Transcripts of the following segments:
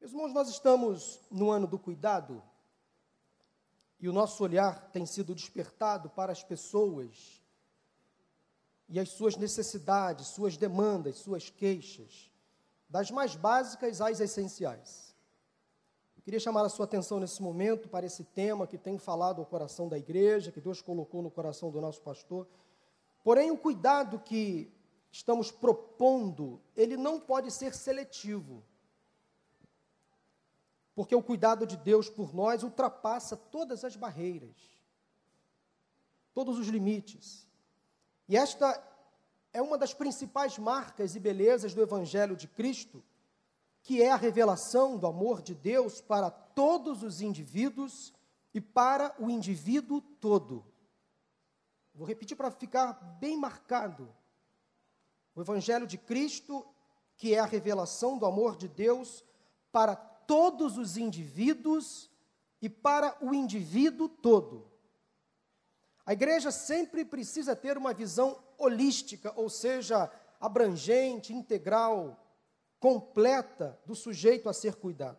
Meus irmãos, nós estamos no ano do cuidado e o nosso olhar tem sido despertado para as pessoas e as suas necessidades, suas demandas, suas queixas, das mais básicas às essenciais. Eu queria chamar a sua atenção nesse momento para esse tema que tem falado ao coração da igreja, que Deus colocou no coração do nosso pastor. Porém, o cuidado que estamos propondo, ele não pode ser seletivo. Porque o cuidado de Deus por nós ultrapassa todas as barreiras, todos os limites. E esta é uma das principais marcas e belezas do Evangelho de Cristo, que é a revelação do amor de Deus para todos os indivíduos e para o indivíduo todo. Vou repetir para ficar bem marcado. O Evangelho de Cristo, que é a revelação do amor de Deus para todos os indivíduos e para o indivíduo todo. A igreja sempre precisa ter uma visão holística, ou seja, abrangente, integral, completa do sujeito a ser cuidado.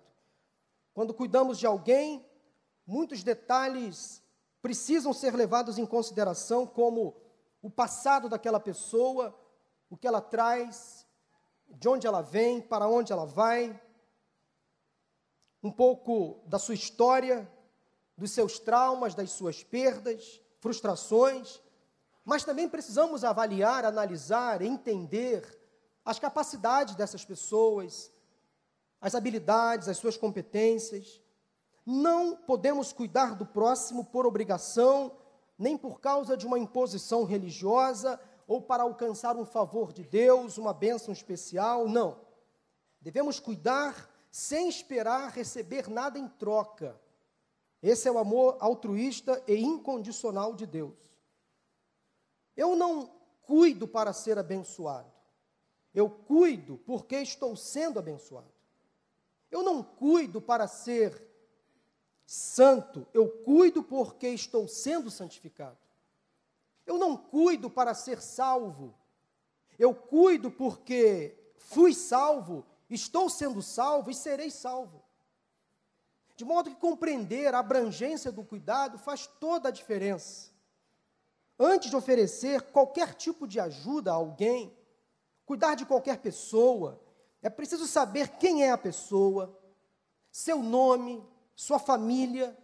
Quando cuidamos de alguém, muitos detalhes precisam ser levados em consideração, como o passado daquela pessoa, o que ela traz, de onde ela vem, para onde ela vai, um pouco da sua história, dos seus traumas, das suas perdas, frustrações, mas também precisamos avaliar, analisar, entender as capacidades dessas pessoas, as habilidades, as suas competências. Não podemos cuidar do próximo por obrigação, nem por causa de uma imposição religiosa ou para alcançar um favor de Deus, uma bênção especial, não. Devemos cuidar sem esperar receber nada em troca. Esse é o amor altruísta e incondicional de Deus. Eu não cuido para ser abençoado. Eu cuido porque estou sendo abençoado. Eu não cuido para ser santo, eu cuido porque estou sendo santificado. Eu não cuido para ser salvo. Eu cuido porque fui salvo, estou sendo salvo e serei salvo. De modo que compreender a abrangência do cuidado faz toda a diferença. Antes de oferecer qualquer tipo de ajuda a alguém, cuidar de qualquer pessoa, é preciso saber quem é a pessoa, seu nome, sua família,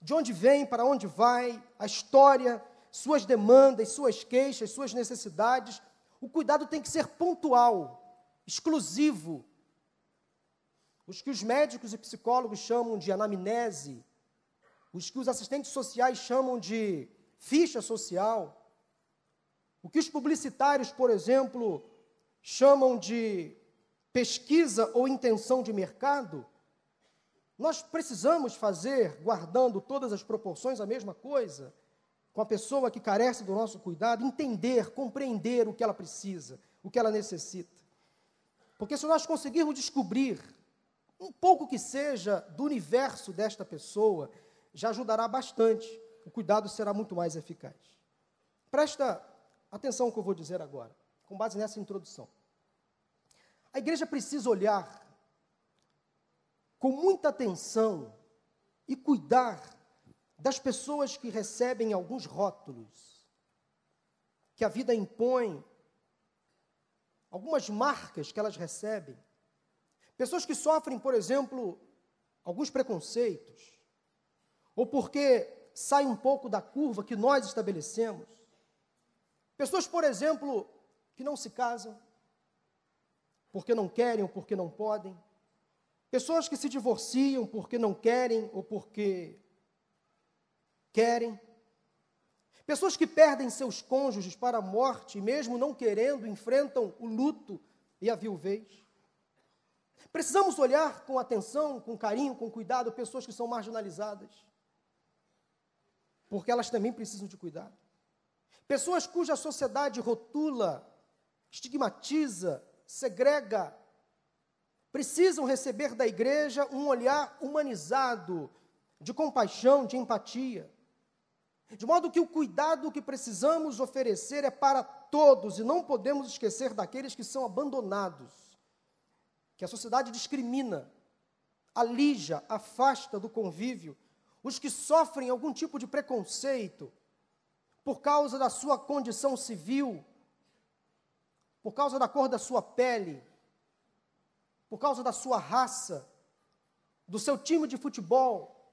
de onde vem, para onde vai, a história, suas demandas, suas queixas, suas necessidades. O cuidado tem que ser pontual, exclusivo, os que os médicos e psicólogos chamam de anamnese, os que os assistentes sociais chamam de ficha social, o que os publicitários, por exemplo, chamam de pesquisa ou intenção de mercado, nós precisamos fazer, guardando todas as proporções, a mesma coisa, com a pessoa que carece do nosso cuidado, entender, compreender o que ela precisa, o que ela necessita. Porque se nós conseguirmos descobrir um pouco que seja do universo desta pessoa, já ajudará bastante. O cuidado será muito mais eficaz. Presta atenção no que eu vou dizer agora, com base nessa introdução. A igreja precisa olhar com muita atenção e cuidar das pessoas que recebem alguns rótulos que a vida impõe, algumas marcas que elas recebem, Pessoas que sofrem, por exemplo, alguns preconceitos, ou porque saem um pouco da curva que nós estabelecemos. Pessoas, por exemplo, que não se casam, porque não querem ou porque não podem. Pessoas que se divorciam porque não querem ou porque querem. Pessoas que perdem seus cônjuges para a morte, mesmo não querendo, enfrentam o luto e a viuvez. Precisamos olhar com atenção, com carinho, com cuidado pessoas que são marginalizadas, porque elas também precisam de cuidado. Pessoas cuja sociedade rotula, estigmatiza, segrega, precisam receber da igreja um olhar humanizado, de compaixão, de empatia. De modo que o cuidado que precisamos oferecer é para todos e não podemos esquecer daqueles que são abandonados que a sociedade discrimina, alija, afasta do convívio os que sofrem algum tipo de preconceito por causa da sua condição civil, por causa da cor da sua pele, por causa da sua raça, do seu time de futebol,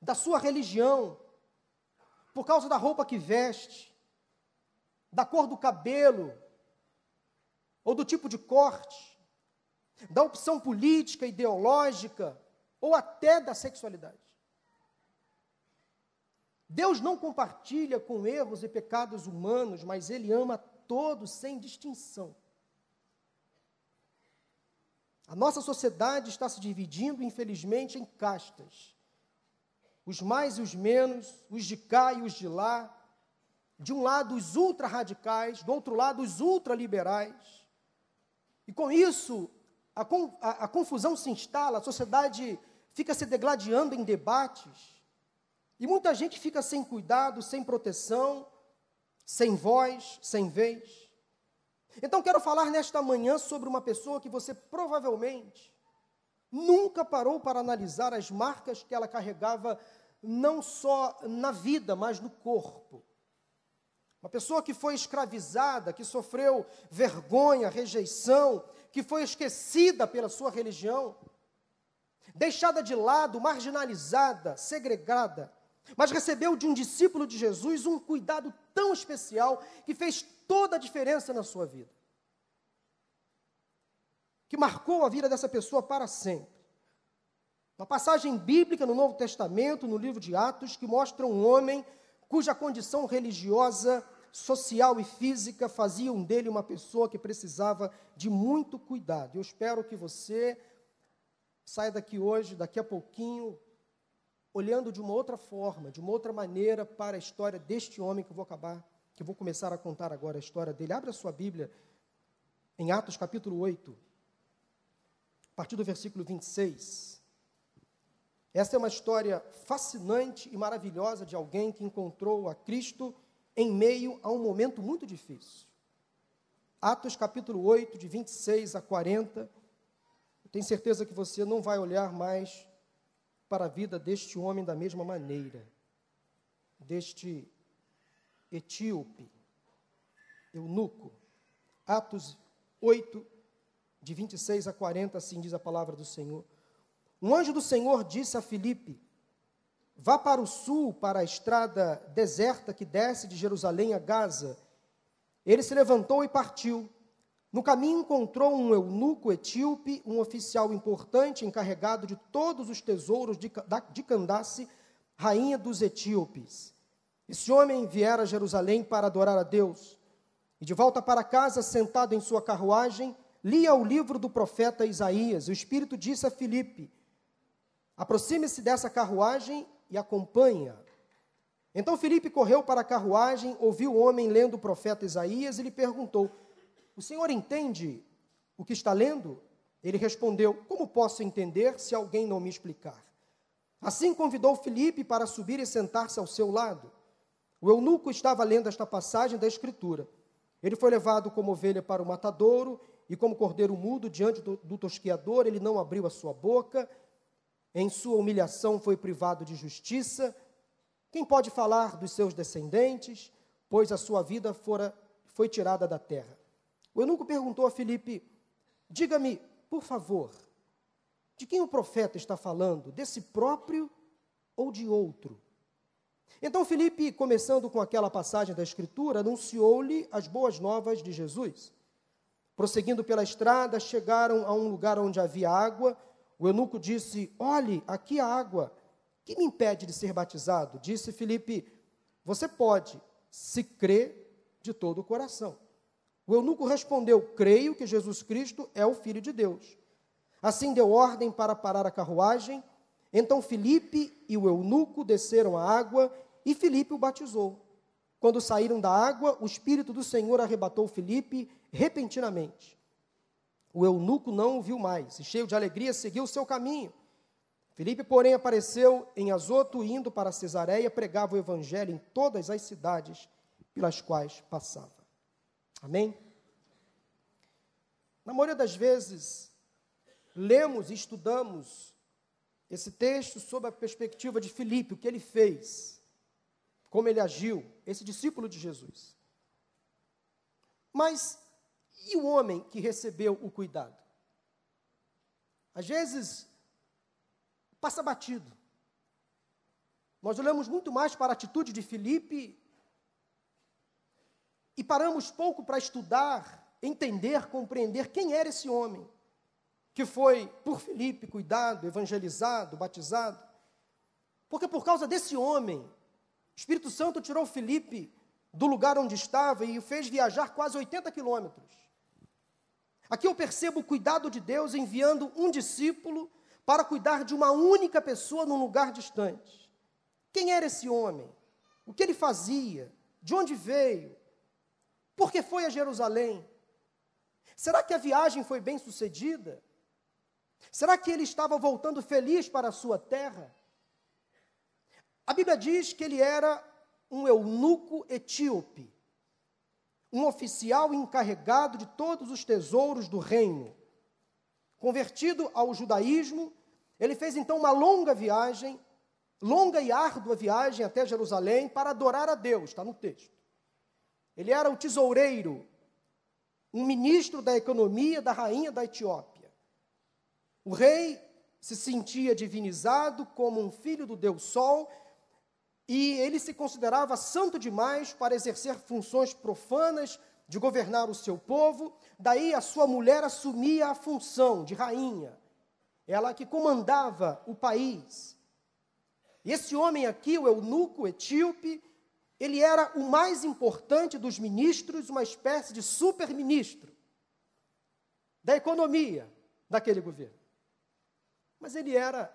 da sua religião, por causa da roupa que veste, da cor do cabelo, ou do tipo de corte, da opção política, ideológica, ou até da sexualidade. Deus não compartilha com erros e pecados humanos, mas Ele ama todos sem distinção. A nossa sociedade está se dividindo, infelizmente, em castas. Os mais e os menos, os de cá e os de lá. De um lado, os ultra-radicais, do outro lado, os ultraliberais. E com isso, a, a, a confusão se instala, a sociedade fica se degladiando em debates. E muita gente fica sem cuidado, sem proteção, sem voz, sem vez. Então quero falar nesta manhã sobre uma pessoa que você provavelmente nunca parou para analisar as marcas que ela carregava não só na vida, mas no corpo. Uma pessoa que foi escravizada, que sofreu vergonha, rejeição, que foi esquecida pela sua religião, deixada de lado, marginalizada, segregada, mas recebeu de um discípulo de Jesus um cuidado tão especial que fez toda a diferença na sua vida. Que marcou a vida dessa pessoa para sempre. Uma passagem bíblica no Novo Testamento, no livro de Atos, que mostra um homem cuja condição religiosa, social e física faziam dele uma pessoa que precisava de muito cuidado. Eu espero que você saia daqui hoje, daqui a pouquinho, olhando de uma outra forma, de uma outra maneira para a história deste homem que eu vou acabar, que eu vou começar a contar agora a história dele. Abra a sua Bíblia em Atos capítulo 8, a partir do versículo 26. Essa é uma história fascinante e maravilhosa de alguém que encontrou a Cristo em meio a um momento muito difícil. Atos capítulo 8, de 26 a 40. Eu tenho certeza que você não vai olhar mais para a vida deste homem da mesma maneira, deste etíope, eunuco. Atos 8, de 26 a 40, assim diz a palavra do Senhor. Um anjo do Senhor disse a Filipe: Vá para o sul, para a estrada deserta que desce de Jerusalém a Gaza. Ele se levantou e partiu. No caminho encontrou um eunuco etíope, um oficial importante encarregado de todos os tesouros de, de Candace, rainha dos etíopes. Esse homem viera a Jerusalém para adorar a Deus. E de volta para casa, sentado em sua carruagem, lia o livro do profeta Isaías. O Espírito disse a Filipe: Aproxime-se dessa carruagem e acompanha. Então Filipe correu para a carruagem, ouviu o homem lendo o profeta Isaías e lhe perguntou: O senhor entende o que está lendo? Ele respondeu: Como posso entender se alguém não me explicar? Assim convidou Filipe para subir e sentar-se ao seu lado. O eunuco estava lendo esta passagem da Escritura. Ele foi levado como ovelha para o matadouro, e como cordeiro mudo diante do, do tosquiador, ele não abriu a sua boca em sua humilhação foi privado de justiça. Quem pode falar dos seus descendentes, pois a sua vida fora, foi tirada da terra? O eunuco perguntou a Filipe: Diga-me, por favor, de quem o profeta está falando? Desse próprio ou de outro? Então Filipe, começando com aquela passagem da Escritura, anunciou-lhe as boas novas de Jesus. Prosseguindo pela estrada, chegaram a um lugar onde havia água o eunuco disse: Olhe, aqui a água. Que me impede de ser batizado? Disse Filipe: Você pode, se crê de todo o coração. O eunuco respondeu: Creio que Jesus Cristo é o Filho de Deus. Assim deu ordem para parar a carruagem. Então Filipe e o eunuco desceram a água e Filipe o batizou. Quando saíram da água, o Espírito do Senhor arrebatou Filipe repentinamente. O eunuco não o viu mais, e cheio de alegria seguiu seu caminho. Felipe, porém, apareceu em Azoto, indo para Cesareia, pregava o evangelho em todas as cidades pelas quais passava. Amém? Na maioria das vezes, lemos e estudamos esse texto sob a perspectiva de Filipe, o que ele fez, como ele agiu, esse discípulo de Jesus. Mas e o homem que recebeu o cuidado? Às vezes, passa batido. Nós olhamos muito mais para a atitude de Filipe e paramos pouco para estudar, entender, compreender quem era esse homem que foi por Filipe cuidado, evangelizado, batizado. Porque por causa desse homem, Espírito Santo tirou Filipe do lugar onde estava e o fez viajar quase 80 quilômetros. Aqui eu percebo o cuidado de Deus enviando um discípulo para cuidar de uma única pessoa num lugar distante. Quem era esse homem? O que ele fazia? De onde veio? Por que foi a Jerusalém? Será que a viagem foi bem sucedida? Será que ele estava voltando feliz para a sua terra? A Bíblia diz que ele era um eunuco etíope, um oficial encarregado de todos os tesouros do reino. Convertido ao judaísmo, ele fez então uma longa viagem, longa e árdua viagem até Jerusalém para adorar a Deus, está no texto. Ele era o tesoureiro, um ministro da economia da rainha da Etiópia. O rei se sentia divinizado como um filho do Deus Sol e ele se considerava santo demais para exercer funções profanas de governar o seu povo. Daí a sua mulher assumia a função de rainha, ela que comandava o país. E esse homem aqui, o eunuco etíope, ele era o mais importante dos ministros, uma espécie de super-ministro da economia daquele governo. Mas ele era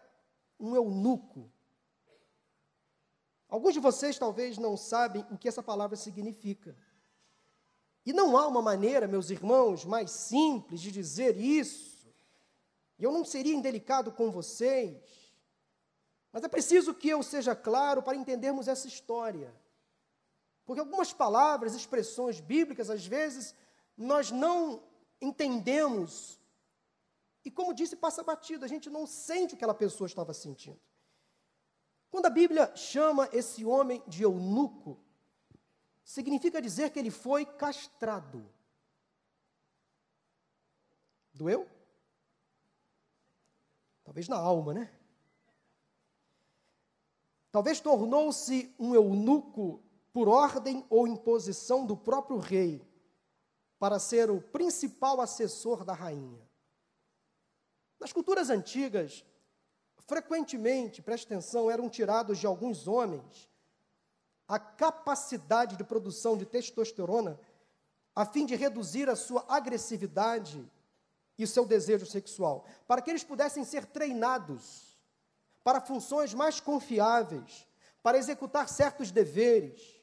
um eunuco. Alguns de vocês talvez não sabem o que essa palavra significa. E não há uma maneira, meus irmãos, mais simples de dizer isso. E eu não seria indelicado com vocês. Mas é preciso que eu seja claro para entendermos essa história. Porque algumas palavras, expressões bíblicas, às vezes, nós não entendemos e como disse, passa batido, a gente não sente o que aquela pessoa estava sentindo. Quando a Bíblia chama esse homem de eunuco, significa dizer que ele foi castrado. Doeu? Talvez na alma, né? Talvez tornou-se um eunuco por ordem ou imposição do próprio rei, para ser o principal assessor da rainha. Nas culturas antigas, frequentemente, preste atenção, eram tirados de alguns homens a capacidade de produção de testosterona a fim de reduzir a sua agressividade e seu desejo sexual, para que eles pudessem ser treinados para funções mais confiáveis, para executar certos deveres.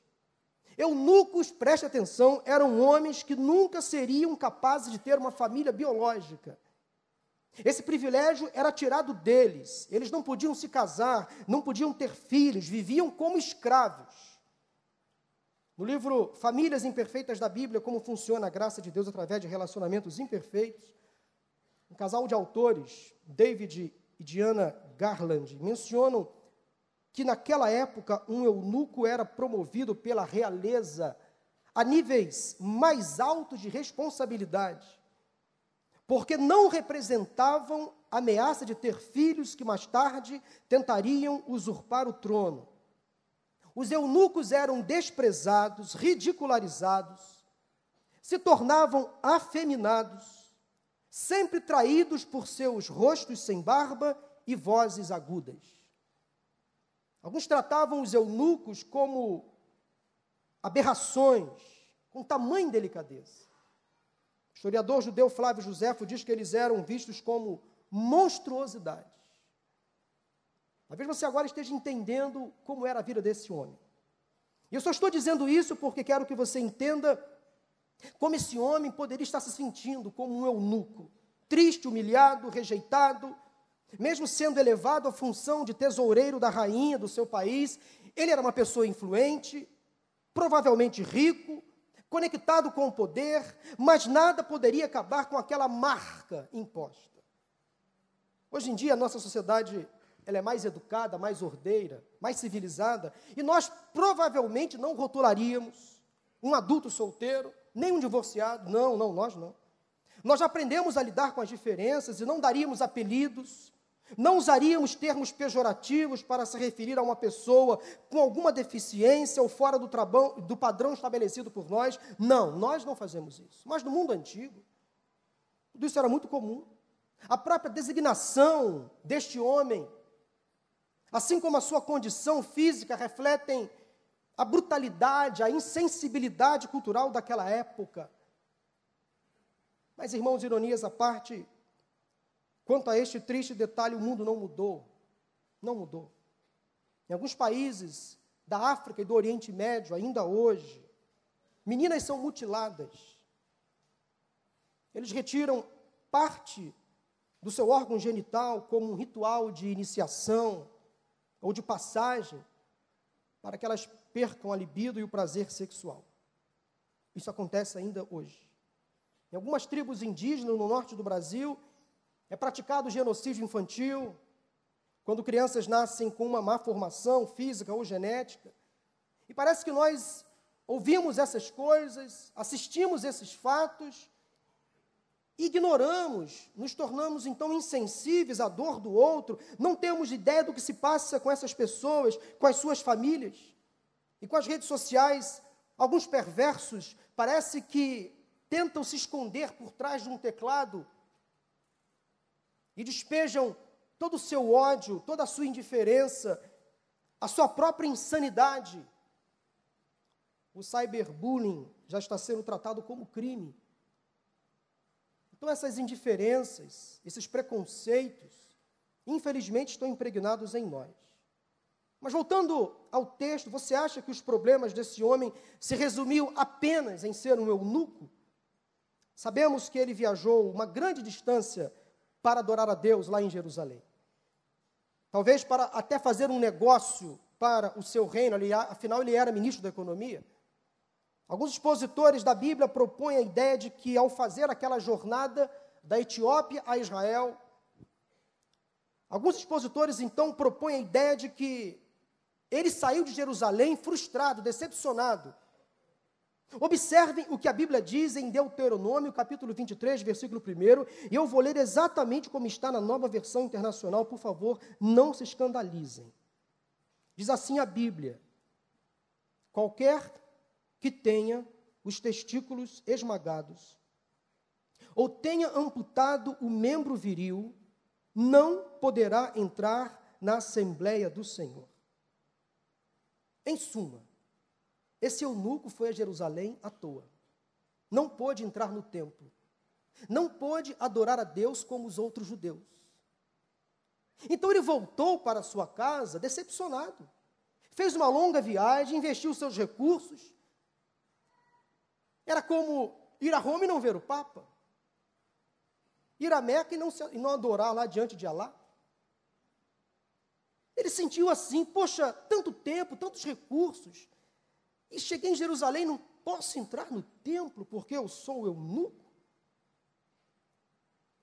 Eunucos, preste atenção, eram homens que nunca seriam capazes de ter uma família biológica. Esse privilégio era tirado deles. Eles não podiam se casar, não podiam ter filhos, viviam como escravos. No livro Famílias Imperfeitas da Bíblia, como funciona a graça de Deus através de relacionamentos imperfeitos, um casal de autores, David e Diana Garland, mencionam que naquela época um eunuco era promovido pela realeza a níveis mais altos de responsabilidade porque não representavam ameaça de ter filhos que mais tarde tentariam usurpar o trono. Os eunucos eram desprezados, ridicularizados, se tornavam afeminados, sempre traídos por seus rostos sem barba e vozes agudas. Alguns tratavam os eunucos como aberrações, com tamanha delicadeza historiador judeu Flávio Josefo diz que eles eram vistos como monstruosidades. Talvez você agora esteja entendendo como era a vida desse homem. E eu só estou dizendo isso porque quero que você entenda como esse homem poderia estar se sentindo como um eunuco, triste, humilhado, rejeitado, mesmo sendo elevado à função de tesoureiro da rainha do seu país, ele era uma pessoa influente, provavelmente rico, conectado com o poder, mas nada poderia acabar com aquela marca imposta. Hoje em dia a nossa sociedade ela é mais educada, mais ordeira, mais civilizada, e nós provavelmente não rotularíamos um adulto solteiro, nem um divorciado, não, não, nós não. Nós aprendemos a lidar com as diferenças e não daríamos apelidos, não usaríamos termos pejorativos para se referir a uma pessoa com alguma deficiência ou fora do, trabão, do padrão estabelecido por nós. Não, nós não fazemos isso. Mas no mundo antigo, tudo isso era muito comum. A própria designação deste homem, assim como a sua condição física, refletem a brutalidade, a insensibilidade cultural daquela época. Mas, irmãos, ironias à parte, Quanto a este triste detalhe, o mundo não mudou. Não mudou. Em alguns países da África e do Oriente Médio, ainda hoje, meninas são mutiladas. Eles retiram parte do seu órgão genital como um ritual de iniciação ou de passagem para que elas percam a libido e o prazer sexual. Isso acontece ainda hoje. Em algumas tribos indígenas no norte do Brasil, é praticado genocídio infantil, quando crianças nascem com uma má formação física ou genética. E parece que nós ouvimos essas coisas, assistimos esses fatos, ignoramos, nos tornamos então insensíveis à dor do outro, não temos ideia do que se passa com essas pessoas, com as suas famílias. E com as redes sociais, alguns perversos parece que tentam se esconder por trás de um teclado e despejam todo o seu ódio, toda a sua indiferença, a sua própria insanidade. O cyberbullying já está sendo tratado como crime. Então, essas indiferenças, esses preconceitos, infelizmente estão impregnados em nós. Mas voltando ao texto, você acha que os problemas desse homem se resumiu apenas em ser um eunuco? Sabemos que ele viajou uma grande distância para adorar a Deus lá em Jerusalém. Talvez para até fazer um negócio para o seu reino, ali, afinal ele era ministro da economia. Alguns expositores da Bíblia propõem a ideia de que ao fazer aquela jornada da Etiópia a Israel, alguns expositores então propõem a ideia de que ele saiu de Jerusalém frustrado, decepcionado, Observem o que a Bíblia diz em Deuteronômio, capítulo 23, versículo 1, e eu vou ler exatamente como está na nova versão internacional, por favor, não se escandalizem. Diz assim a Bíblia: qualquer que tenha os testículos esmagados, ou tenha amputado o membro viril, não poderá entrar na Assembleia do Senhor. Em suma, esse eunuco foi a Jerusalém à toa. Não pôde entrar no templo. Não pôde adorar a Deus como os outros judeus. Então ele voltou para sua casa decepcionado. Fez uma longa viagem, investiu seus recursos. Era como ir a Roma e não ver o Papa. Ir a Meca e não, se, e não adorar lá diante de Alá. Ele sentiu assim, poxa, tanto tempo, tantos recursos, e cheguei em Jerusalém, não posso entrar no templo porque eu sou eunuco.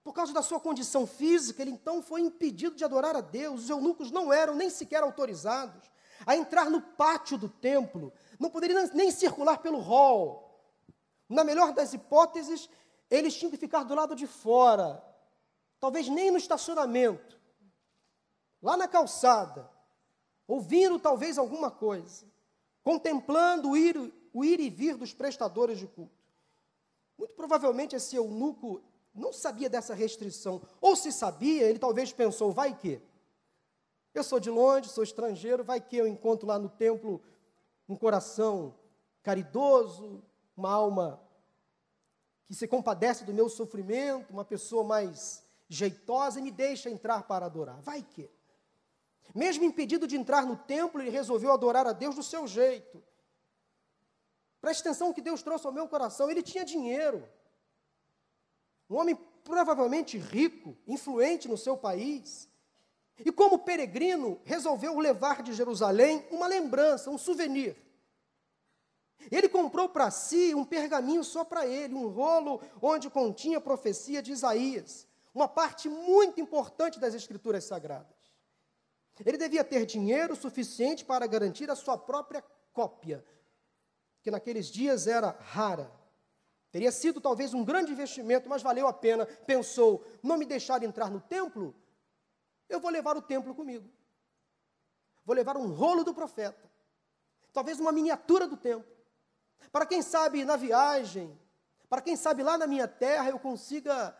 Por causa da sua condição física, ele então foi impedido de adorar a Deus. Os eunucos não eram nem sequer autorizados a entrar no pátio do templo, não poderiam nem circular pelo hall. Na melhor das hipóteses, eles tinham que ficar do lado de fora, talvez nem no estacionamento, lá na calçada, ouvindo talvez alguma coisa contemplando o ir, o ir e vir dos prestadores de culto. Muito provavelmente esse eunuco não sabia dessa restrição, ou se sabia, ele talvez pensou: vai que? Eu sou de longe, sou estrangeiro, vai que eu encontro lá no templo um coração caridoso, uma alma que se compadece do meu sofrimento, uma pessoa mais jeitosa e me deixa entrar para adorar. Vai que? Mesmo impedido de entrar no templo, ele resolveu adorar a Deus do seu jeito. Preste atenção no que Deus trouxe ao meu coração. Ele tinha dinheiro. Um homem provavelmente rico, influente no seu país. E como peregrino, resolveu levar de Jerusalém uma lembrança, um souvenir. Ele comprou para si um pergaminho só para ele, um rolo onde continha a profecia de Isaías. uma parte muito importante das Escrituras Sagradas. Ele devia ter dinheiro suficiente para garantir a sua própria cópia, que naqueles dias era rara. Teria sido talvez um grande investimento, mas valeu a pena. Pensou: não me deixar entrar no templo? Eu vou levar o templo comigo. Vou levar um rolo do profeta, talvez uma miniatura do templo. Para quem sabe na viagem, para quem sabe lá na minha terra eu consiga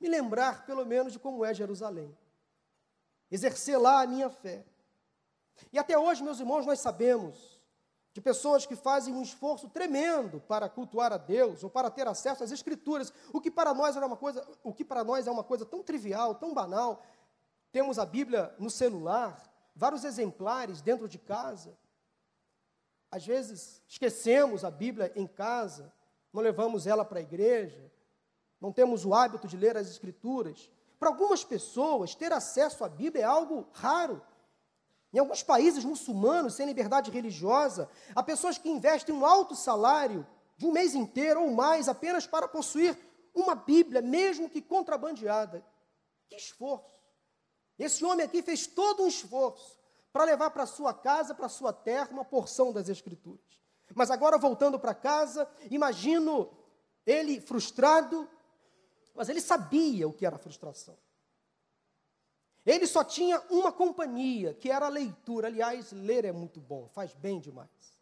me lembrar pelo menos de como é Jerusalém. Exercer lá a minha fé. E até hoje, meus irmãos, nós sabemos de pessoas que fazem um esforço tremendo para cultuar a Deus ou para ter acesso às escrituras, o que para nós era uma coisa, o que para nós é uma coisa tão trivial, tão banal. Temos a Bíblia no celular, vários exemplares dentro de casa. Às vezes esquecemos a Bíblia em casa, não levamos ela para a igreja, não temos o hábito de ler as escrituras. Para algumas pessoas, ter acesso à Bíblia é algo raro. Em alguns países muçulmanos, sem liberdade religiosa, há pessoas que investem um alto salário de um mês inteiro ou mais apenas para possuir uma Bíblia, mesmo que contrabandeada. Que esforço! Esse homem aqui fez todo um esforço para levar para sua casa, para sua terra, uma porção das Escrituras. Mas agora, voltando para casa, imagino ele frustrado, mas ele sabia o que era frustração. Ele só tinha uma companhia, que era a leitura. Aliás, ler é muito bom, faz bem demais.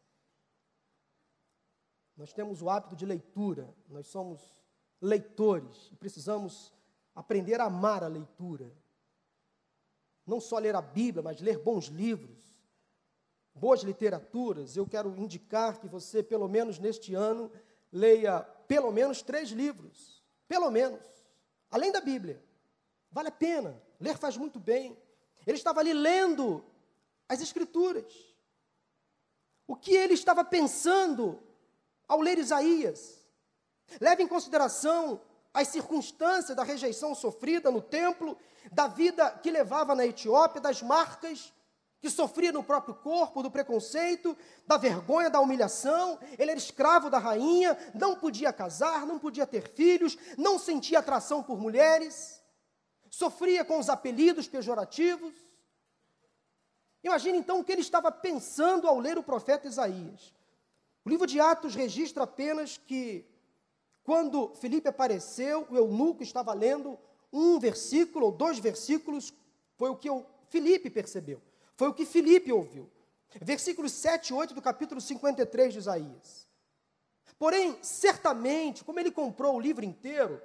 Nós temos o hábito de leitura, nós somos leitores e precisamos aprender a amar a leitura. Não só ler a Bíblia, mas ler bons livros, boas literaturas. Eu quero indicar que você, pelo menos neste ano, leia pelo menos três livros. Pelo menos. Além da Bíblia. Vale a pena. Ler faz muito bem. Ele estava ali lendo as Escrituras. O que ele estava pensando ao ler Isaías? Leve em consideração as circunstâncias da rejeição sofrida no templo, da vida que levava na Etiópia, das marcas que sofria no próprio corpo, do preconceito, da vergonha, da humilhação. Ele era escravo da rainha, não podia casar, não podia ter filhos, não sentia atração por mulheres sofria com os apelidos pejorativos. Imagine então o que ele estava pensando ao ler o profeta Isaías. O livro de Atos registra apenas que, quando Felipe apareceu, o eunuco estava lendo um versículo ou dois versículos, foi o que o Felipe percebeu, foi o que Felipe ouviu. Versículos 7 e 8 do capítulo 53 de Isaías. Porém, certamente, como ele comprou o livro inteiro,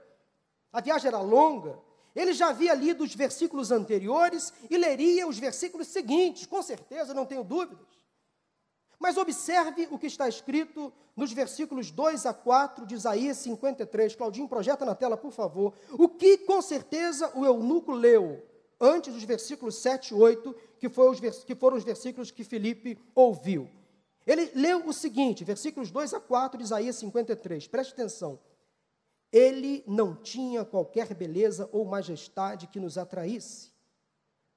a viagem era longa, ele já havia lido os versículos anteriores e leria os versículos seguintes, com certeza, não tenho dúvidas. Mas observe o que está escrito nos versículos 2 a 4 de Isaías 53. Claudinho, projeta na tela, por favor. O que com certeza o eunuco leu antes dos versículos 7 e 8, que, os, que foram os versículos que Felipe ouviu. Ele leu o seguinte, versículos 2 a 4 de Isaías 53. Preste atenção. Ele não tinha qualquer beleza ou majestade que nos atraísse.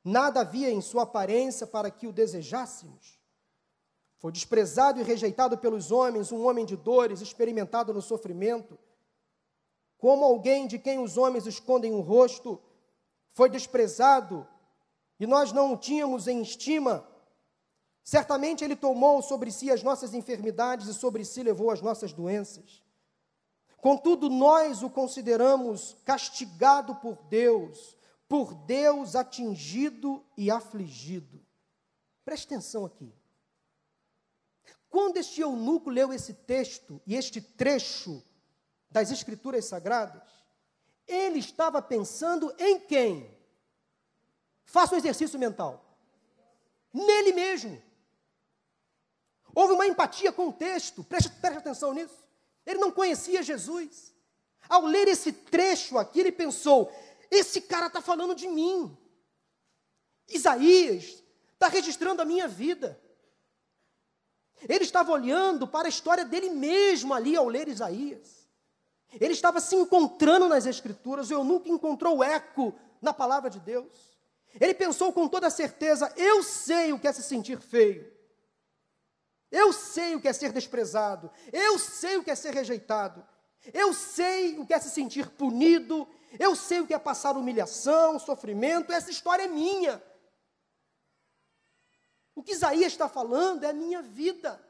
Nada havia em sua aparência para que o desejássemos. Foi desprezado e rejeitado pelos homens, um homem de dores, experimentado no sofrimento. Como alguém de quem os homens escondem o rosto, foi desprezado e nós não o tínhamos em estima. Certamente ele tomou sobre si as nossas enfermidades e sobre si levou as nossas doenças. Contudo, nós o consideramos castigado por Deus, por Deus atingido e afligido. Preste atenção aqui. Quando este eunuco leu esse texto e este trecho das Escrituras Sagradas, ele estava pensando em quem? Faça um exercício mental. Nele mesmo. Houve uma empatia com o texto, preste, preste atenção nisso. Ele não conhecia Jesus. Ao ler esse trecho aqui, ele pensou: esse cara está falando de mim. Isaías está registrando a minha vida. Ele estava olhando para a história dele mesmo ali ao ler Isaías. Ele estava se encontrando nas Escrituras, eu nunca encontrou eco na palavra de Deus. Ele pensou com toda certeza: eu sei o que é se sentir feio. Eu sei o que é ser desprezado. Eu sei o que é ser rejeitado. Eu sei o que é se sentir punido Eu sei o que é passar humilhação, sofrimento, essa história é minha. O que Isaías está falando é a minha vida.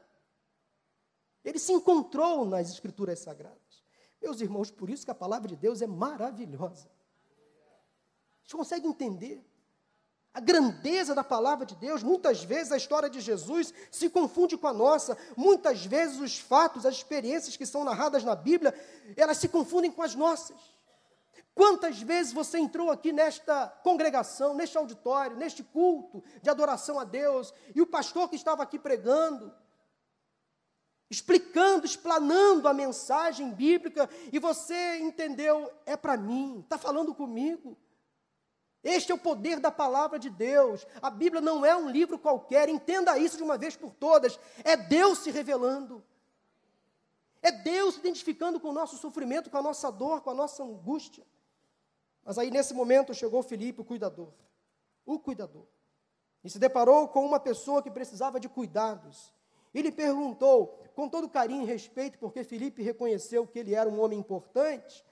Ele se encontrou nas Escrituras Sagradas. Meus irmãos, por isso que a palavra de Deus é maravilhosa. Você consegue entender? A grandeza da palavra de Deus, muitas vezes a história de Jesus se confunde com a nossa, muitas vezes os fatos, as experiências que são narradas na Bíblia, elas se confundem com as nossas. Quantas vezes você entrou aqui nesta congregação, neste auditório, neste culto de adoração a Deus, e o pastor que estava aqui pregando, explicando, explanando a mensagem bíblica, e você entendeu, é para mim, está falando comigo. Este é o poder da palavra de Deus. A Bíblia não é um livro qualquer, entenda isso de uma vez por todas. É Deus se revelando. É Deus se identificando com o nosso sofrimento, com a nossa dor, com a nossa angústia. Mas aí nesse momento chegou Filipe, o cuidador. O cuidador. E se deparou com uma pessoa que precisava de cuidados. Ele perguntou, com todo carinho e respeito, porque Filipe reconheceu que ele era um homem importante.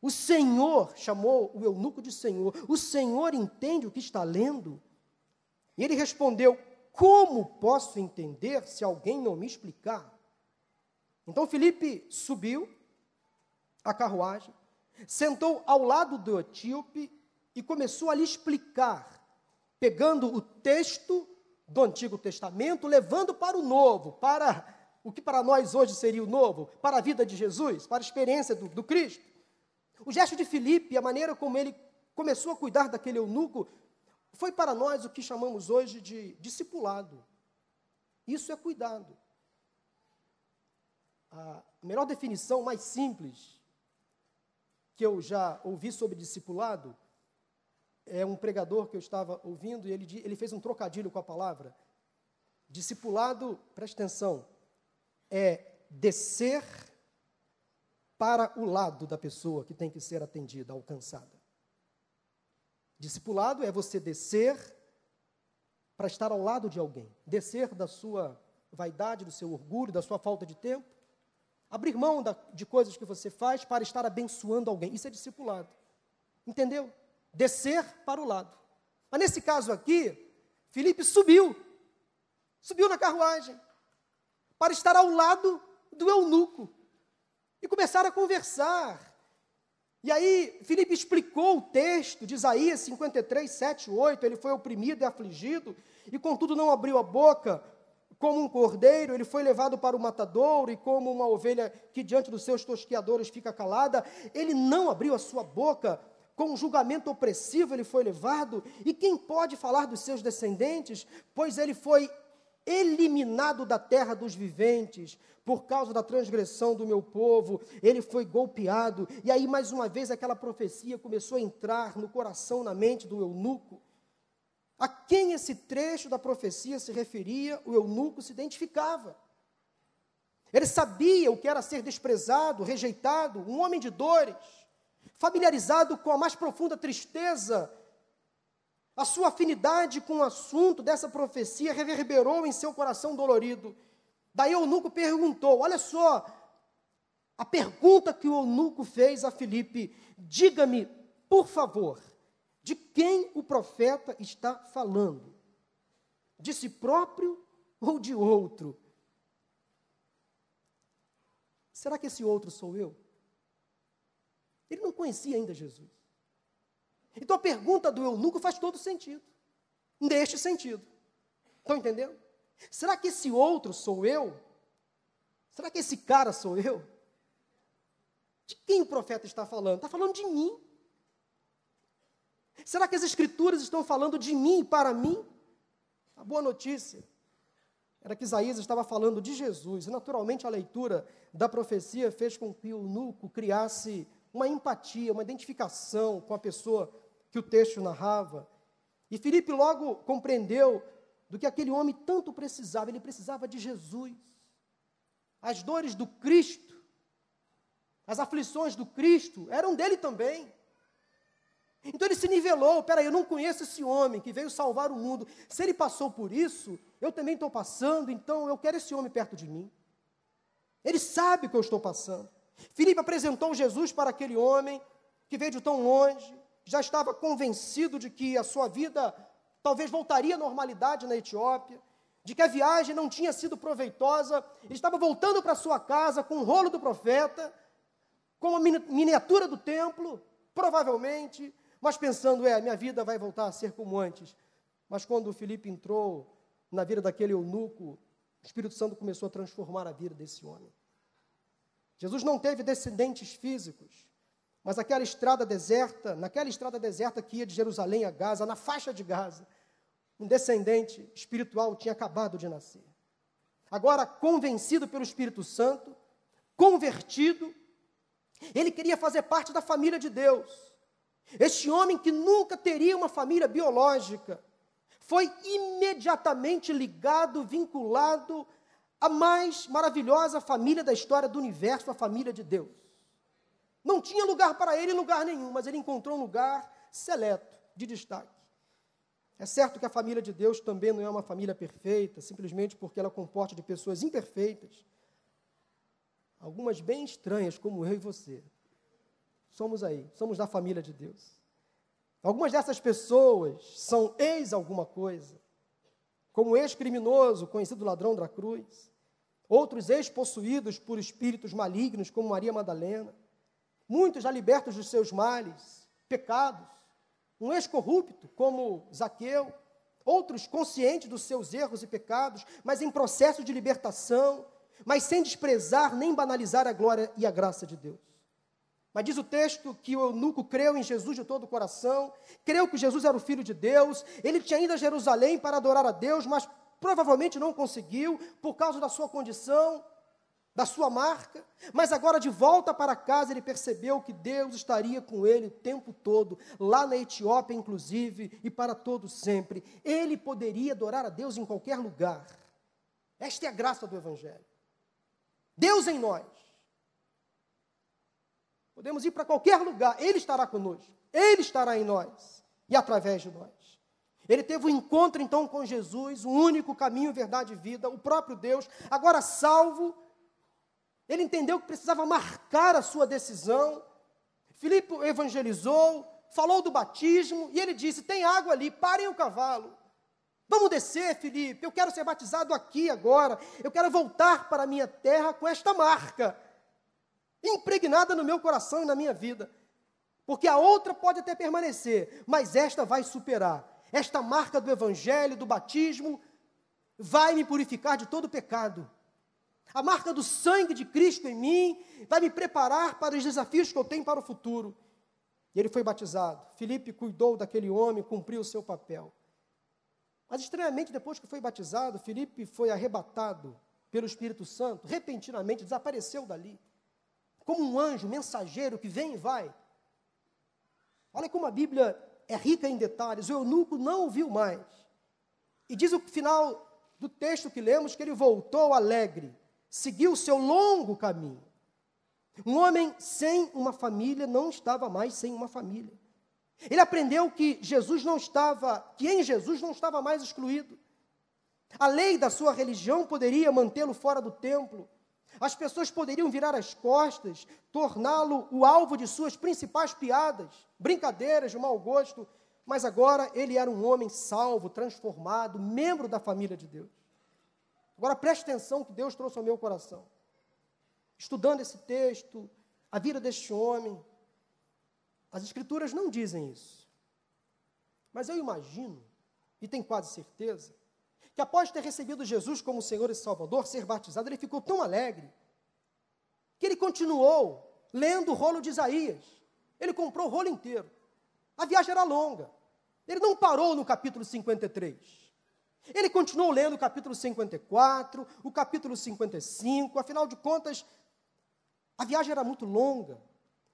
O Senhor chamou o eunuco de Senhor. O Senhor entende o que está lendo? E ele respondeu: Como posso entender se alguém não me explicar? Então Filipe subiu a carruagem sentou ao lado do etíope e começou a lhe explicar, pegando o texto do Antigo Testamento, levando para o Novo, para o que para nós hoje seria o Novo, para a vida de Jesus, para a experiência do, do Cristo. O gesto de Filipe, a maneira como ele começou a cuidar daquele eunuco, foi para nós o que chamamos hoje de discipulado. Isso é cuidado. A melhor definição, mais simples, que eu já ouvi sobre discipulado, é um pregador que eu estava ouvindo e ele, ele fez um trocadilho com a palavra. Discipulado, preste atenção, é descer para o lado da pessoa que tem que ser atendida, alcançada. Discipulado é você descer para estar ao lado de alguém, descer da sua vaidade, do seu orgulho, da sua falta de tempo, Abrir mão da, de coisas que você faz para estar abençoando alguém. Isso é discipulado. Entendeu? Descer para o lado. Mas nesse caso aqui, Felipe subiu. Subiu na carruagem. Para estar ao lado do eunuco. E começaram a conversar. E aí, Filipe explicou o texto de Isaías 53, 7, 8. Ele foi oprimido e afligido, e contudo não abriu a boca. Como um cordeiro, ele foi levado para o matadouro, e como uma ovelha que diante dos seus tosqueadores fica calada, ele não abriu a sua boca, com um julgamento opressivo ele foi levado, e quem pode falar dos seus descendentes? Pois ele foi eliminado da terra dos viventes, por causa da transgressão do meu povo, ele foi golpeado, e aí mais uma vez aquela profecia começou a entrar no coração, na mente do eunuco, a quem esse trecho da profecia se referia, o eunuco se identificava. Ele sabia o que era ser desprezado, rejeitado, um homem de dores, familiarizado com a mais profunda tristeza. A sua afinidade com o assunto dessa profecia reverberou em seu coração dolorido. Daí o eunuco perguntou: Olha só, a pergunta que o eunuco fez a Filipe: Diga-me, por favor, de quem o profeta está falando? De si próprio ou de outro? Será que esse outro sou eu? Ele não conhecia ainda Jesus. Então a pergunta do eunuco faz todo sentido. Neste sentido. Estão entendendo? Será que esse outro sou eu? Será que esse cara sou eu? De quem o profeta está falando? Está falando de mim. Será que as Escrituras estão falando de mim para mim? A boa notícia era que Isaías estava falando de Jesus, e naturalmente a leitura da profecia fez com que o eunuco criasse uma empatia, uma identificação com a pessoa que o texto narrava. E Filipe logo compreendeu do que aquele homem tanto precisava, ele precisava de Jesus. As dores do Cristo, as aflições do Cristo eram dele também. Então ele se nivelou. Peraí, eu não conheço esse homem que veio salvar o mundo. Se ele passou por isso, eu também estou passando, então eu quero esse homem perto de mim. Ele sabe o que eu estou passando. Filipe apresentou Jesus para aquele homem, que veio de tão longe, já estava convencido de que a sua vida talvez voltaria à normalidade na Etiópia, de que a viagem não tinha sido proveitosa, ele estava voltando para sua casa com o rolo do profeta, com a miniatura do templo, provavelmente, mas pensando, é, minha vida vai voltar a ser como antes. Mas quando Filipe entrou na vida daquele eunuco, o Espírito Santo começou a transformar a vida desse homem. Jesus não teve descendentes físicos, mas aquela estrada deserta, naquela estrada deserta que ia de Jerusalém a Gaza, na faixa de Gaza, um descendente espiritual tinha acabado de nascer. Agora, convencido pelo Espírito Santo, convertido, ele queria fazer parte da família de Deus. Este homem que nunca teria uma família biológica, foi imediatamente ligado, vinculado à mais maravilhosa família da história do universo, a família de Deus. Não tinha lugar para ele em lugar nenhum, mas ele encontrou um lugar seleto, de destaque. É certo que a família de Deus também não é uma família perfeita, simplesmente porque ela comporta de pessoas imperfeitas, algumas bem estranhas, como eu e você. Somos aí, somos da família de Deus. Algumas dessas pessoas são ex alguma coisa, como ex-criminoso, conhecido ladrão da cruz, outros ex-possuídos por espíritos malignos, como Maria Madalena, muitos já libertos dos seus males, pecados, um ex-corrupto, como Zaqueu, outros conscientes dos seus erros e pecados, mas em processo de libertação, mas sem desprezar nem banalizar a glória e a graça de Deus. Mas diz o texto que o eunuco creu em Jesus de todo o coração, creu que Jesus era o Filho de Deus, ele tinha ido a Jerusalém para adorar a Deus, mas provavelmente não conseguiu por causa da sua condição, da sua marca, mas agora de volta para casa ele percebeu que Deus estaria com ele o tempo todo, lá na Etiópia inclusive, e para todo sempre. Ele poderia adorar a Deus em qualquer lugar. Esta é a graça do Evangelho. Deus em nós. Podemos ir para qualquer lugar, Ele estará conosco, Ele estará em nós e através de nós. Ele teve um encontro então com Jesus, o único caminho, verdade e vida, o próprio Deus, agora salvo ele entendeu que precisava marcar a sua decisão. Filipe evangelizou, falou do batismo e ele disse: Tem água ali, parem o cavalo. Vamos descer, Filipe. Eu quero ser batizado aqui agora. Eu quero voltar para a minha terra com esta marca, impregnada no meu coração e na minha vida. Porque a outra pode até permanecer, mas esta vai superar. Esta marca do evangelho, do batismo, vai me purificar de todo pecado. A marca do sangue de Cristo em mim vai me preparar para os desafios que eu tenho para o futuro. E ele foi batizado. Felipe cuidou daquele homem, cumpriu o seu papel. Mas estranhamente, depois que foi batizado, Felipe foi arrebatado pelo Espírito Santo, repentinamente desapareceu dali. Como um anjo mensageiro que vem e vai. Olha como a Bíblia é rica em detalhes. O eunuco não o viu mais. E diz o final do texto que lemos que ele voltou alegre seguiu seu longo caminho. Um homem sem uma família não estava mais sem uma família. Ele aprendeu que Jesus não estava, que em Jesus não estava mais excluído. A lei da sua religião poderia mantê-lo fora do templo. As pessoas poderiam virar as costas, torná-lo o alvo de suas principais piadas, brincadeiras de mau gosto, mas agora ele era um homem salvo, transformado, membro da família de Deus. Agora preste atenção que Deus trouxe ao meu coração. Estudando esse texto, a vida deste homem, as Escrituras não dizem isso. Mas eu imagino, e tenho quase certeza, que após ter recebido Jesus como Senhor e Salvador, ser batizado, ele ficou tão alegre, que ele continuou lendo o rolo de Isaías. Ele comprou o rolo inteiro. A viagem era longa. Ele não parou no capítulo 53. Ele continuou lendo o capítulo 54, o capítulo 55, afinal de contas, a viagem era muito longa,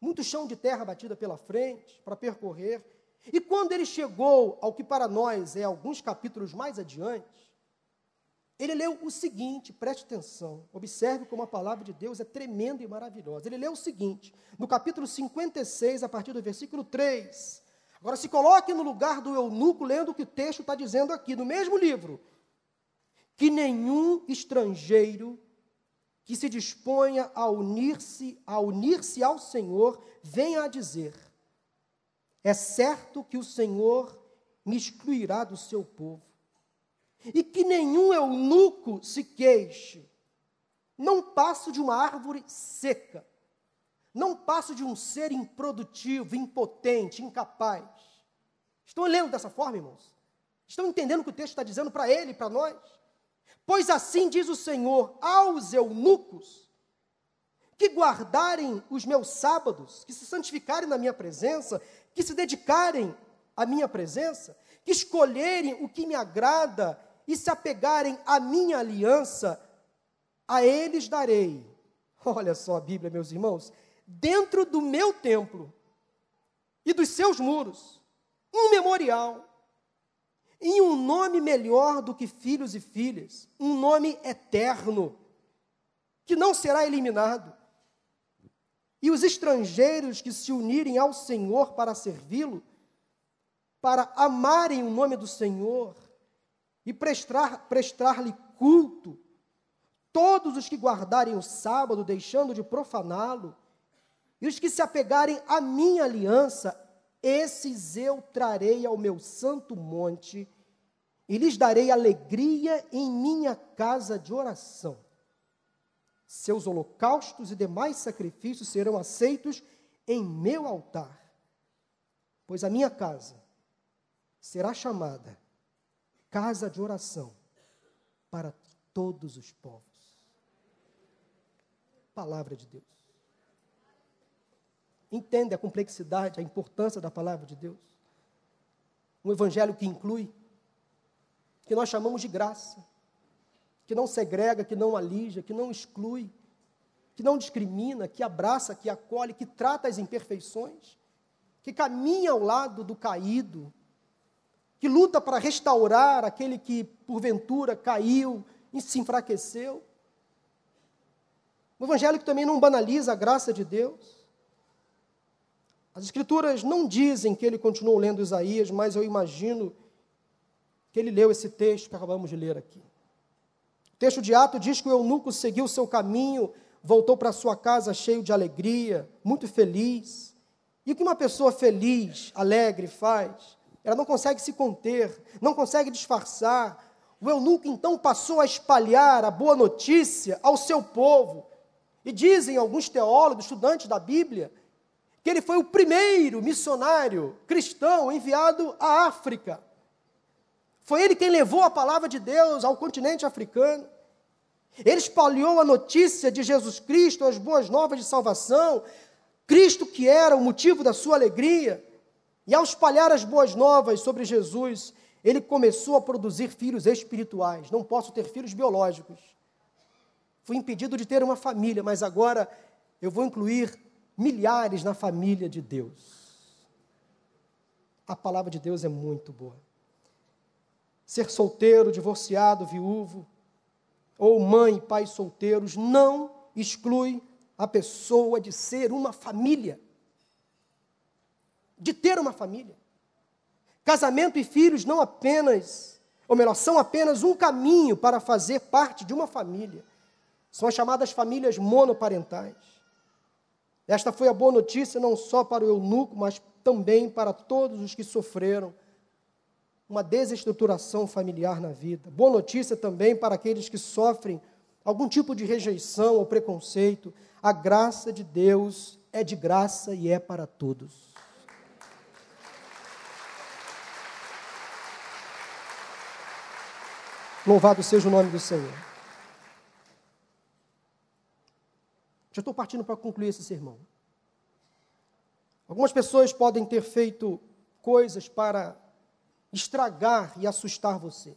muito chão de terra batida pela frente para percorrer. E quando ele chegou ao que para nós é alguns capítulos mais adiante, ele leu o seguinte, preste atenção, observe como a palavra de Deus é tremenda e maravilhosa. Ele leu o seguinte, no capítulo 56, a partir do versículo 3: Agora se coloque no lugar do eunuco lendo o que o texto está dizendo aqui, no mesmo livro. Que nenhum estrangeiro que se disponha a unir-se a unir-se ao Senhor venha a dizer: é certo que o Senhor me excluirá do seu povo, e que nenhum eunuco se queixe. Não passo de uma árvore seca, não passo de um ser improdutivo, impotente, incapaz. Estão lendo dessa forma, irmãos? Estão entendendo o que o texto está dizendo para ele e para nós? Pois assim diz o Senhor aos eunucos que guardarem os meus sábados, que se santificarem na minha presença, que se dedicarem à minha presença, que escolherem o que me agrada e se apegarem à minha aliança, a eles darei. Olha só a Bíblia, meus irmãos, dentro do meu templo e dos seus muros, um memorial em um nome melhor do que filhos e filhas, um nome eterno, que não será eliminado. E os estrangeiros que se unirem ao Senhor para servi-lo, para amarem o nome do Senhor e prestar-lhe prestar culto, todos os que guardarem o sábado, deixando de profaná-lo, e os que se apegarem à minha aliança, esses eu trarei ao meu santo monte e lhes darei alegria em minha casa de oração. Seus holocaustos e demais sacrifícios serão aceitos em meu altar, pois a minha casa será chamada casa de oração para todos os povos. Palavra de Deus. Entende a complexidade, a importância da palavra de Deus? Um evangelho que inclui, que nós chamamos de graça, que não segrega, que não alija, que não exclui, que não discrimina, que abraça, que acolhe, que trata as imperfeições, que caminha ao lado do caído, que luta para restaurar aquele que porventura caiu e se enfraqueceu. Um evangelho que também não banaliza a graça de Deus, as Escrituras não dizem que ele continuou lendo Isaías, mas eu imagino que ele leu esse texto que acabamos de ler aqui. O texto de Atos diz que o eunuco seguiu seu caminho, voltou para sua casa cheio de alegria, muito feliz. E o que uma pessoa feliz, alegre faz? Ela não consegue se conter, não consegue disfarçar. O eunuco então passou a espalhar a boa notícia ao seu povo. E dizem alguns teólogos, estudantes da Bíblia, que ele foi o primeiro missionário cristão enviado à África. Foi ele quem levou a palavra de Deus ao continente africano. Ele espalhou a notícia de Jesus Cristo, as boas novas de salvação, Cristo que era o motivo da sua alegria. E ao espalhar as boas novas sobre Jesus, ele começou a produzir filhos espirituais. Não posso ter filhos biológicos. Fui impedido de ter uma família, mas agora eu vou incluir milhares na família de Deus. A palavra de Deus é muito boa. Ser solteiro, divorciado, viúvo, ou mãe e pai solteiros, não exclui a pessoa de ser uma família, de ter uma família. Casamento e filhos não apenas, ou melhor, são apenas um caminho para fazer parte de uma família. São as chamadas famílias monoparentais. Esta foi a boa notícia não só para o eunuco, mas também para todos os que sofreram uma desestruturação familiar na vida. Boa notícia também para aqueles que sofrem algum tipo de rejeição ou preconceito. A graça de Deus é de graça e é para todos. Louvado seja o nome do Senhor. Já estou partindo para concluir esse sermão. Algumas pessoas podem ter feito coisas para estragar e assustar você.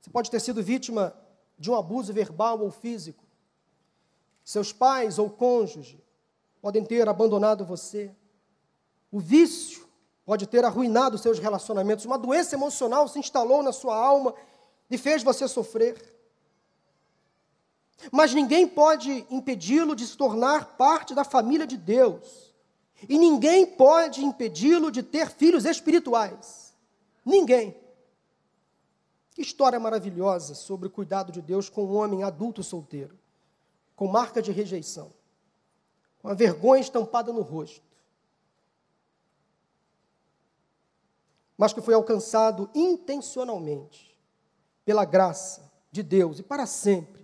Você pode ter sido vítima de um abuso verbal ou físico. Seus pais ou cônjuge podem ter abandonado você. O vício pode ter arruinado seus relacionamentos. Uma doença emocional se instalou na sua alma e fez você sofrer. Mas ninguém pode impedi-lo de se tornar parte da família de Deus. E ninguém pode impedi-lo de ter filhos espirituais. Ninguém. Que história maravilhosa sobre o cuidado de Deus com um homem adulto solteiro, com marca de rejeição, com a vergonha estampada no rosto. mas que foi alcançado intencionalmente pela graça de Deus e para sempre.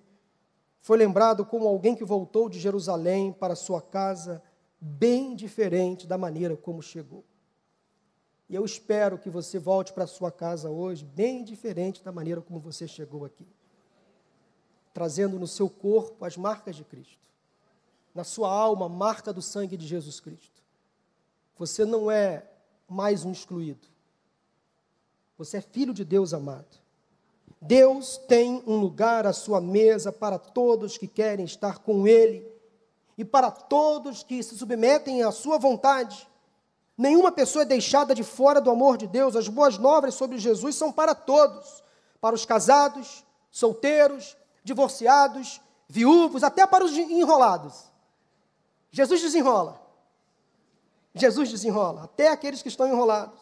Foi lembrado como alguém que voltou de Jerusalém para sua casa bem diferente da maneira como chegou. E eu espero que você volte para sua casa hoje bem diferente da maneira como você chegou aqui. Trazendo no seu corpo as marcas de Cristo, na sua alma, a marca do sangue de Jesus Cristo. Você não é mais um excluído. Você é filho de Deus amado. Deus tem um lugar à sua mesa para todos que querem estar com Ele e para todos que se submetem à sua vontade. Nenhuma pessoa é deixada de fora do amor de Deus. As boas novas sobre Jesus são para todos: para os casados, solteiros, divorciados, viúvos, até para os enrolados. Jesus desenrola. Jesus desenrola, até aqueles que estão enrolados.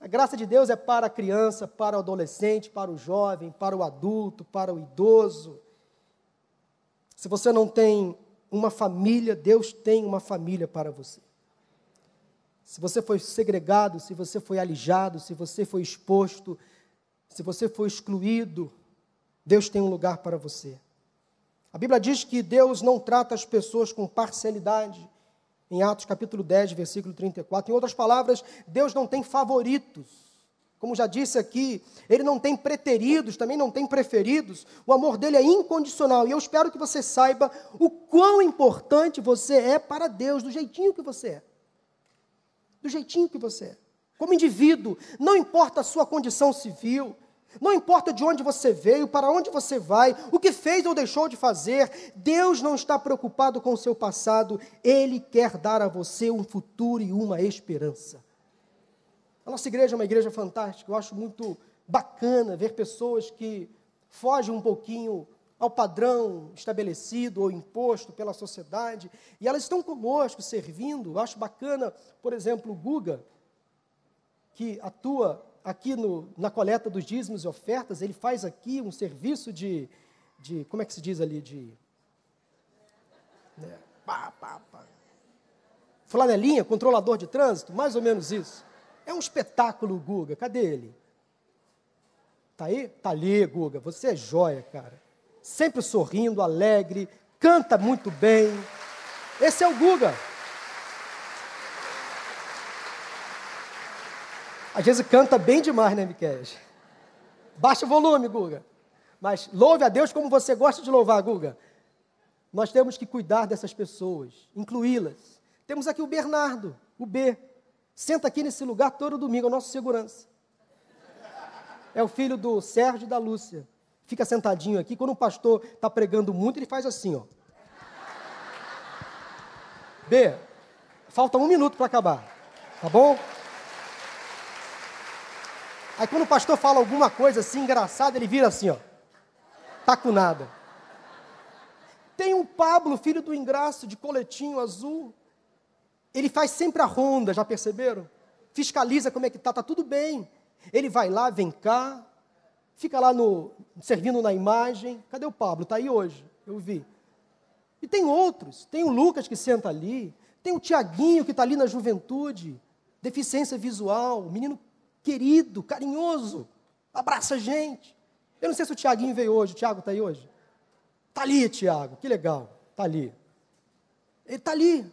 A graça de Deus é para a criança, para o adolescente, para o jovem, para o adulto, para o idoso. Se você não tem uma família, Deus tem uma família para você. Se você foi segregado, se você foi alijado, se você foi exposto, se você foi excluído, Deus tem um lugar para você. A Bíblia diz que Deus não trata as pessoas com parcialidade em Atos capítulo 10, versículo 34. Em outras palavras, Deus não tem favoritos. Como já disse aqui, ele não tem preteridos, também não tem preferidos. O amor dele é incondicional. E eu espero que você saiba o quão importante você é para Deus, do jeitinho que você é. Do jeitinho que você é. Como indivíduo, não importa a sua condição civil, não importa de onde você veio, para onde você vai, o que fez ou deixou de fazer, Deus não está preocupado com o seu passado, Ele quer dar a você um futuro e uma esperança. A nossa igreja é uma igreja fantástica, eu acho muito bacana ver pessoas que fogem um pouquinho ao padrão estabelecido ou imposto pela sociedade, e elas estão conosco, servindo. Eu acho bacana, por exemplo, o Guga, que atua aqui no, na coleta dos dízimos e ofertas, ele faz aqui um serviço de, de como é que se diz ali, de... Né, pá, pá, pá. Flanelinha, controlador de trânsito, mais ou menos isso. É um espetáculo, Guga. Cadê ele? Tá aí? Tá ali, Guga. Você é joia, cara. Sempre sorrindo, alegre, canta muito bem. Esse é o Guga. Às vezes canta bem demais, né, Miquel? Baixa o volume, Guga. Mas louve a Deus como você gosta de louvar, Guga. Nós temos que cuidar dessas pessoas, incluí-las. Temos aqui o Bernardo, o B. Senta aqui nesse lugar todo domingo, é o nosso segurança. É o filho do Sérgio e da Lúcia. Fica sentadinho aqui. Quando o pastor está pregando muito, ele faz assim, ó. B, falta um minuto para acabar. Tá bom? Aí quando o pastor fala alguma coisa assim engraçada, ele vira assim, ó. Tá com nada. Tem um Pablo, filho do engraço, de coletinho azul. Ele faz sempre a ronda, já perceberam? Fiscaliza como é que tá, tá tudo bem. Ele vai lá, vem cá, fica lá no servindo na imagem. Cadê o Pablo? Tá aí hoje. Eu vi. E tem outros. Tem o Lucas que senta ali. Tem o Tiaguinho que está ali na juventude. Deficiência visual. Menino querido, carinhoso, abraça a gente. Eu não sei se o Tiaguinho veio hoje, o Tiago está aí hoje? Está ali, Tiago, que legal, está ali. Ele está ali.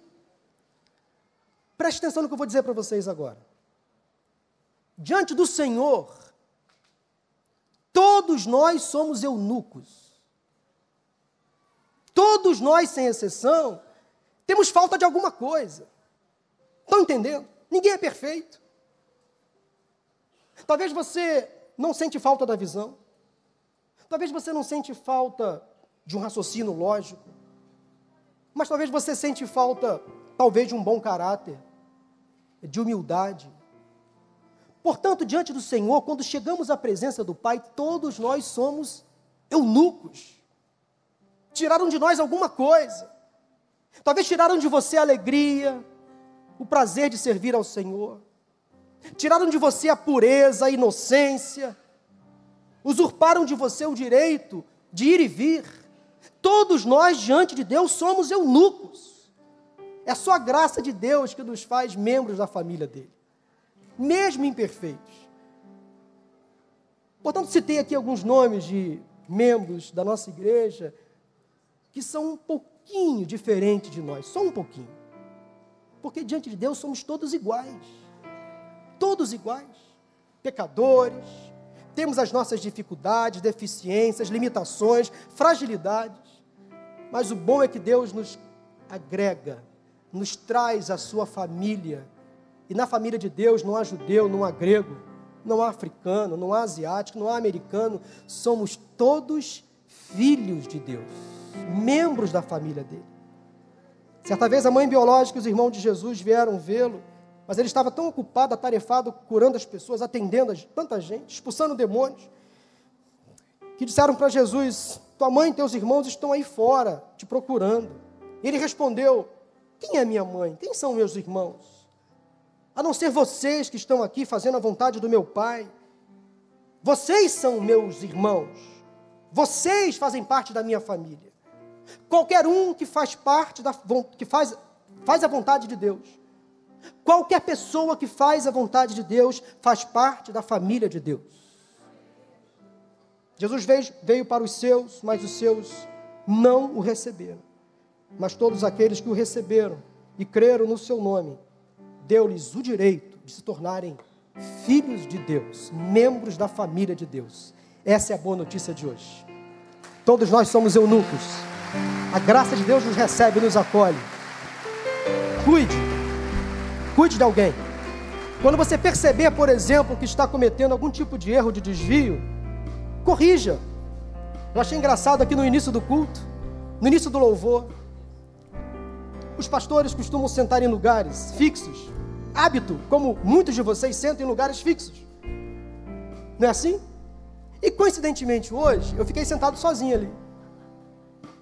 Preste atenção no que eu vou dizer para vocês agora. Diante do Senhor, todos nós somos eunucos. Todos nós, sem exceção, temos falta de alguma coisa. Estão entendendo? Ninguém é perfeito. Talvez você não sente falta da visão. Talvez você não sente falta de um raciocínio lógico. Mas talvez você sente falta, talvez, de um bom caráter, de humildade. Portanto, diante do Senhor, quando chegamos à presença do Pai, todos nós somos eunucos. Tiraram de nós alguma coisa. Talvez tiraram de você a alegria, o prazer de servir ao Senhor tiraram de você a pureza, a inocência, usurparam de você o direito de ir e vir. Todos nós, diante de Deus, somos eunucos. É só a graça de Deus que nos faz membros da família dele. mesmo imperfeitos. Portanto, citei aqui alguns nomes de membros da nossa igreja que são um pouquinho diferentes de nós, só um pouquinho. Porque diante de Deus somos todos iguais. Todos iguais. Pecadores, temos as nossas dificuldades, deficiências, limitações, fragilidades. Mas o bom é que Deus nos agrega, nos traz a sua família. E na família de Deus não há judeu, não há grego, não há africano, não há asiático, não há americano. Somos todos filhos de Deus, membros da família dele. Certa vez a mãe biológica e os irmãos de Jesus vieram vê-lo, mas ele estava tão ocupado, atarefado, curando as pessoas, atendendo tanta gente, expulsando demônios, que disseram para Jesus: Tua mãe e teus irmãos estão aí fora te procurando. Ele respondeu: Quem é minha mãe? Quem são meus irmãos? A não ser vocês que estão aqui fazendo a vontade do meu Pai. Vocês são meus irmãos. Vocês fazem parte da minha família. Qualquer um que faz parte da que faz, faz a vontade de Deus. Qualquer pessoa que faz a vontade de Deus faz parte da família de Deus. Jesus veio, veio para os seus, mas os seus não o receberam. Mas todos aqueles que o receberam e creram no seu nome, deu-lhes o direito de se tornarem filhos de Deus, membros da família de Deus. Essa é a boa notícia de hoje. Todos nós somos eunucos. A graça de Deus nos recebe e nos acolhe. Cuide. Cuide de alguém. Quando você perceber, por exemplo, que está cometendo algum tipo de erro, de desvio, corrija. Eu achei engraçado aqui no início do culto, no início do louvor, os pastores costumam sentar em lugares fixos, hábito, como muitos de vocês sentam em lugares fixos. Não é assim? E coincidentemente hoje, eu fiquei sentado sozinho ali.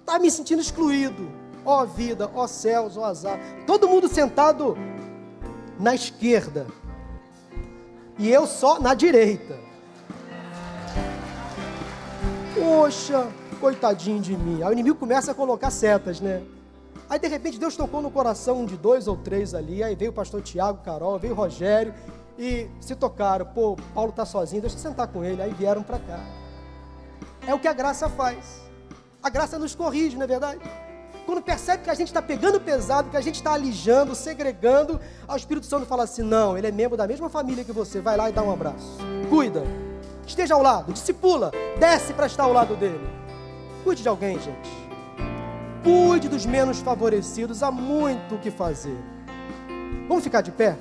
Estava me sentindo excluído. Ó oh, vida, ó oh, céus, ó oh, azar. Todo mundo sentado na esquerda. E eu só na direita. Poxa, coitadinho de mim. Aí o inimigo começa a colocar setas, né? Aí de repente Deus tocou no coração de dois ou três ali. Aí veio o pastor Tiago, Carol, veio o Rogério e se tocaram. Pô, Paulo está sozinho, deixa eu sentar com ele. Aí vieram para cá. É o que a graça faz. A graça nos corrige, não é verdade? Quando percebe que a gente está pegando pesado, que a gente está alijando, segregando, o Espírito Santo fala assim: não, ele é membro da mesma família que você, vai lá e dá um abraço. Cuida, esteja ao lado, discipula, desce para estar ao lado dele. Cuide de alguém, gente. Cuide dos menos favorecidos, há muito o que fazer. Vamos ficar de pé?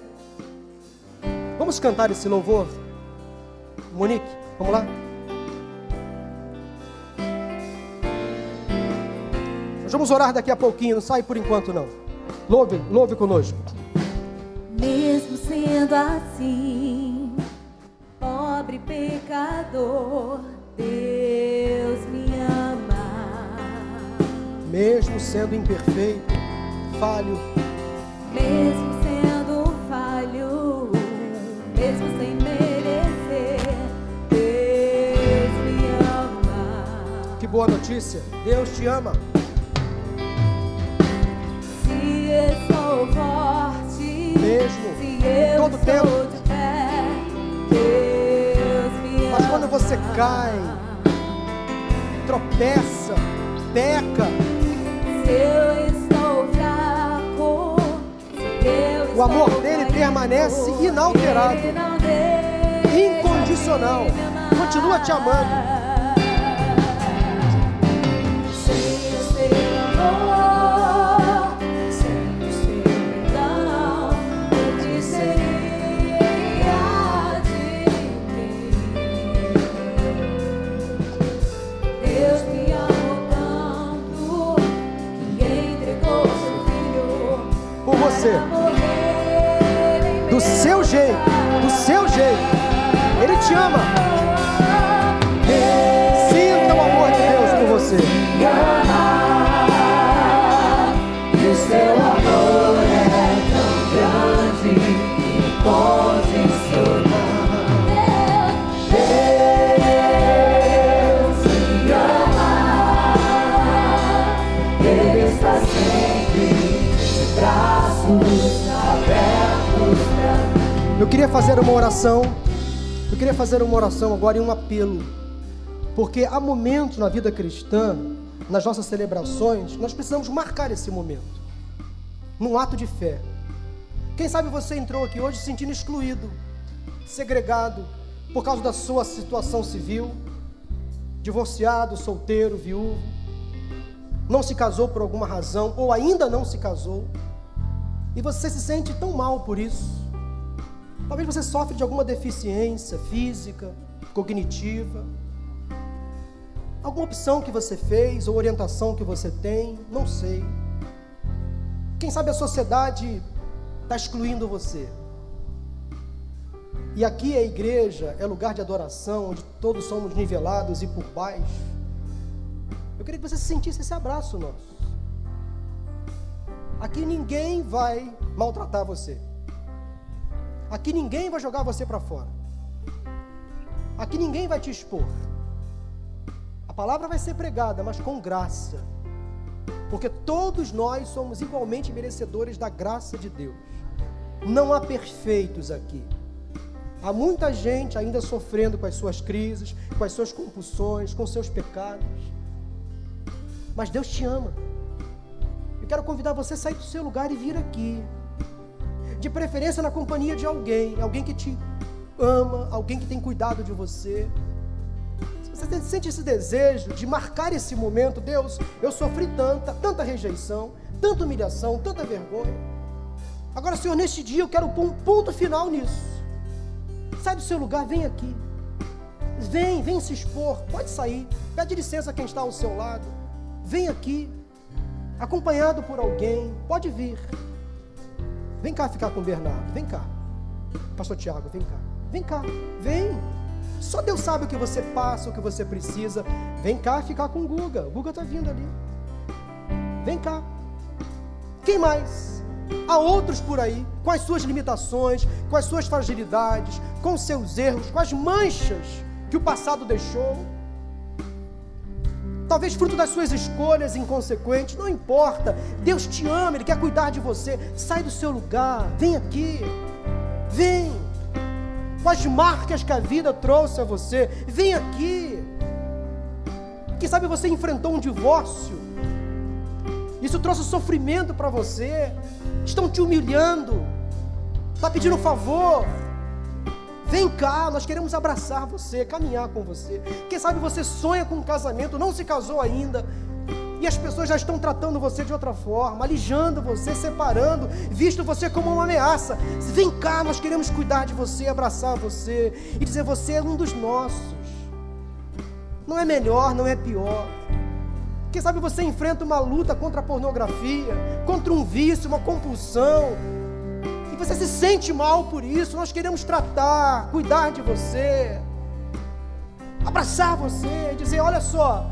Vamos cantar esse louvor? Monique, vamos lá? Vamos orar daqui a pouquinho, não sai por enquanto não. Louve, louve conosco. Mesmo sendo assim, pobre pecador, Deus me ama. Mesmo sendo imperfeito, falho, mesmo sendo falho, mesmo sem merecer, Deus me ama. Que boa notícia, Deus te ama. Sou forte, mesmo se eu todo tempo. De pé, Deus me Mas quando você cai, tropeça, peca, se eu estou fraco, se eu o amor dele caído, permanece inalterado, incondicional, continua te amando. Você, do seu jeito, do seu jeito, ele te ama. Sinta o amor de Deus por você. Queria fazer uma oração. Eu queria fazer uma oração agora e um apelo. Porque há momentos na vida cristã, nas nossas celebrações, nós precisamos marcar esse momento. Num ato de fé. Quem sabe você entrou aqui hoje se sentindo excluído, segregado, por causa da sua situação civil, divorciado, solteiro, viúvo, não se casou por alguma razão, ou ainda não se casou, e você se sente tão mal por isso. Talvez você sofre de alguma deficiência física, cognitiva, alguma opção que você fez ou orientação que você tem, não sei. Quem sabe a sociedade está excluindo você. E aqui a igreja é lugar de adoração, onde todos somos nivelados e por baixo. Eu queria que você sentisse esse abraço nosso. Aqui ninguém vai maltratar você. Aqui ninguém vai jogar você para fora. Aqui ninguém vai te expor. A palavra vai ser pregada, mas com graça. Porque todos nós somos igualmente merecedores da graça de Deus. Não há perfeitos aqui. Há muita gente ainda sofrendo com as suas crises, com as suas compulsões, com seus pecados. Mas Deus te ama. Eu quero convidar você a sair do seu lugar e vir aqui. De preferência na companhia de alguém, alguém que te ama, alguém que tem cuidado de você. Se você sente esse desejo de marcar esse momento, Deus, eu sofri tanta, tanta rejeição, tanta humilhação, tanta vergonha. Agora, Senhor, neste dia eu quero pôr um ponto final nisso. Sai do seu lugar, vem aqui. Vem, vem se expor. Pode sair. Pede licença a quem está ao seu lado. Vem aqui. Acompanhado por alguém. Pode vir. Vem cá ficar com o Bernardo. Vem cá. Pastor Tiago, vem cá. Vem cá. Vem. Só Deus sabe o que você passa, o que você precisa. Vem cá ficar com o Guga. O Guga está vindo ali. Vem cá. Quem mais? Há outros por aí, com as suas limitações, com as suas fragilidades, com seus erros, com as manchas que o passado deixou. Talvez fruto das suas escolhas inconsequentes, não importa. Deus te ama, Ele quer cuidar de você. Sai do seu lugar, vem aqui. Vem. Com as marcas que a vida trouxe a você, vem aqui. Quem sabe você enfrentou um divórcio. Isso trouxe sofrimento para você estão te humilhando, está pedindo favor. Vem cá, nós queremos abraçar você, caminhar com você. Quem sabe você sonha com um casamento, não se casou ainda, e as pessoas já estão tratando você de outra forma, alijando você, separando, visto você como uma ameaça. Vem cá, nós queremos cuidar de você, abraçar você e dizer: você é um dos nossos. Não é melhor, não é pior. Quem sabe você enfrenta uma luta contra a pornografia, contra um vício, uma compulsão, e você se sente mal por isso. Nós queremos tratar, cuidar de você, abraçar você, dizer: olha só.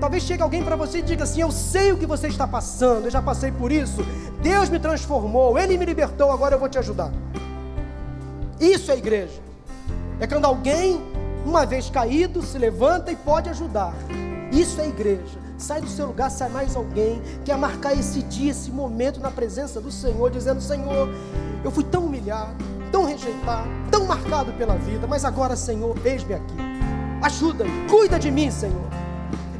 Talvez chegue alguém para você e diga assim: Eu sei o que você está passando, eu já passei por isso. Deus me transformou, Ele me libertou, agora eu vou te ajudar. Isso é igreja. É quando alguém, uma vez caído, se levanta e pode ajudar. Isso é igreja. Sai do seu lugar, sai mais alguém. Quer marcar esse dia, esse momento na presença do Senhor, dizendo: Senhor, eu fui tão humilhado, tão rejeitado, tão marcado pela vida, mas agora, Senhor, eis-me aqui. Ajuda-me, cuida de mim, Senhor.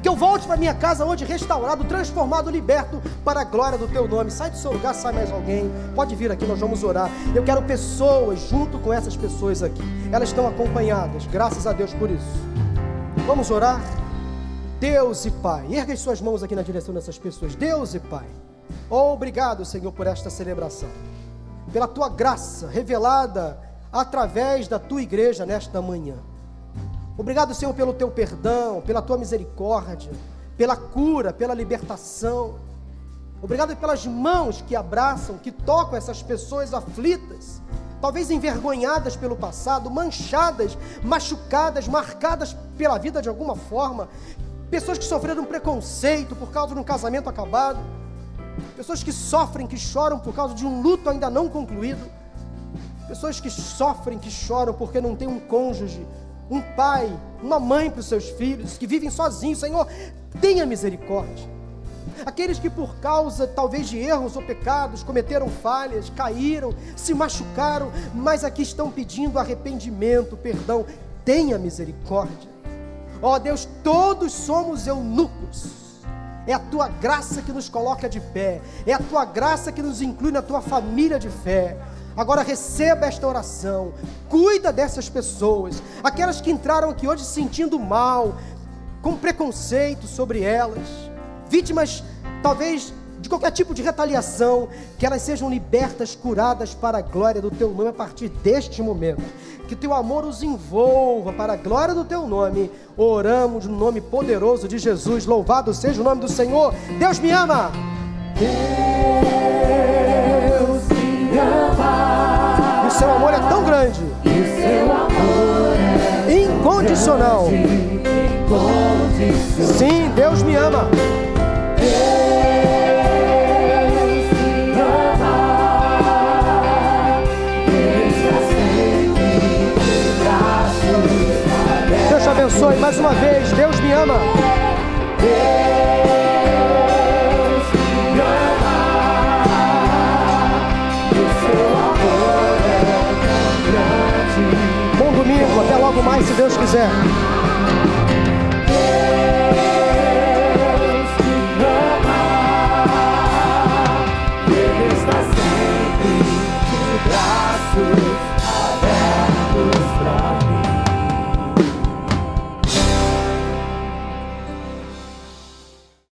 Que eu volte para minha casa hoje restaurado, transformado, liberto para a glória do teu nome. Sai do seu lugar, sai mais alguém. Pode vir aqui, nós vamos orar. Eu quero pessoas junto com essas pessoas aqui. Elas estão acompanhadas, graças a Deus por isso. Vamos orar? Deus e Pai, erga as suas mãos aqui na direção dessas pessoas. Deus e Pai, obrigado, Senhor, por esta celebração, pela tua graça revelada através da tua igreja nesta manhã. Obrigado, Senhor, pelo teu perdão, pela tua misericórdia, pela cura, pela libertação. Obrigado pelas mãos que abraçam, que tocam essas pessoas aflitas, talvez envergonhadas pelo passado, manchadas, machucadas, marcadas pela vida de alguma forma, pessoas que sofreram preconceito por causa de um casamento acabado, pessoas que sofrem, que choram por causa de um luto ainda não concluído, pessoas que sofrem, que choram porque não tem um cônjuge, um pai, uma mãe para os seus filhos, que vivem sozinhos, Senhor, tenha misericórdia. Aqueles que, por causa talvez de erros ou pecados, cometeram falhas, caíram, se machucaram, mas aqui estão pedindo arrependimento, perdão. Tenha misericórdia. Ó Deus, todos somos eunucos. É a tua graça que nos coloca de pé, é a tua graça que nos inclui na tua família de fé. Agora receba esta oração, cuida dessas pessoas, aquelas que entraram aqui hoje sentindo mal, com preconceito sobre elas, vítimas talvez de qualquer tipo de retaliação, que elas sejam libertas, curadas para a glória do teu nome a partir deste momento. Que teu amor os envolva para a glória do teu nome. Oramos no nome poderoso de Jesus. Louvado seja o nome do Senhor. Deus me ama. Deus me ama. E o seu amor é tão grande, E seu amor é incondicional. incondicional. Sim, Deus me ama. Deus abençoe mais uma vez. Deus me ama. Bom domingo. Até logo mais, se Deus quiser.